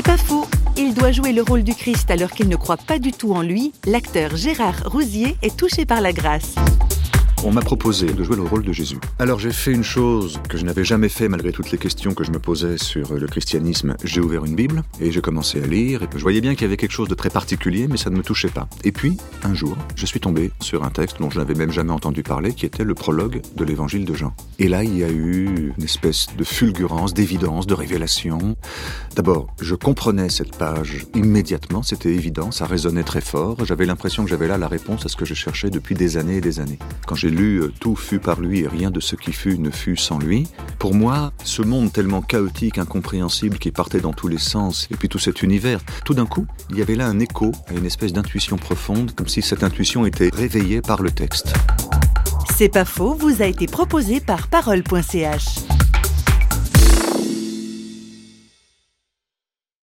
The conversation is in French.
C'est pas faux. Il doit jouer le rôle du Christ alors qu'il ne croit pas du tout en lui. L'acteur Gérard Rousier est touché par la grâce. On m'a proposé de jouer le rôle de Jésus. Alors j'ai fait une chose que je n'avais jamais fait malgré toutes les questions que je me posais sur le christianisme. J'ai ouvert une Bible et j'ai commencé à lire. Et je voyais bien qu'il y avait quelque chose de très particulier, mais ça ne me touchait pas. Et puis, un jour, je suis tombé sur un texte dont je n'avais même jamais entendu parler, qui était le prologue de l'évangile de Jean. Et là, il y a eu une espèce de fulgurance, d'évidence, de révélation. D'abord, je comprenais cette page immédiatement, c'était évident, ça résonnait très fort. J'avais l'impression que j'avais là la réponse à ce que je cherchais depuis des années et des années. Quand j'ai lu euh, Tout fut par lui et rien de ce qui fut ne fut sans lui, pour moi, ce monde tellement chaotique, incompréhensible, qui partait dans tous les sens, et puis tout cet univers, tout d'un coup, il y avait là un écho à une espèce d'intuition profonde, comme si cette intuition était réveillée par le texte. C'est pas faux, vous a été proposé par parole.ch.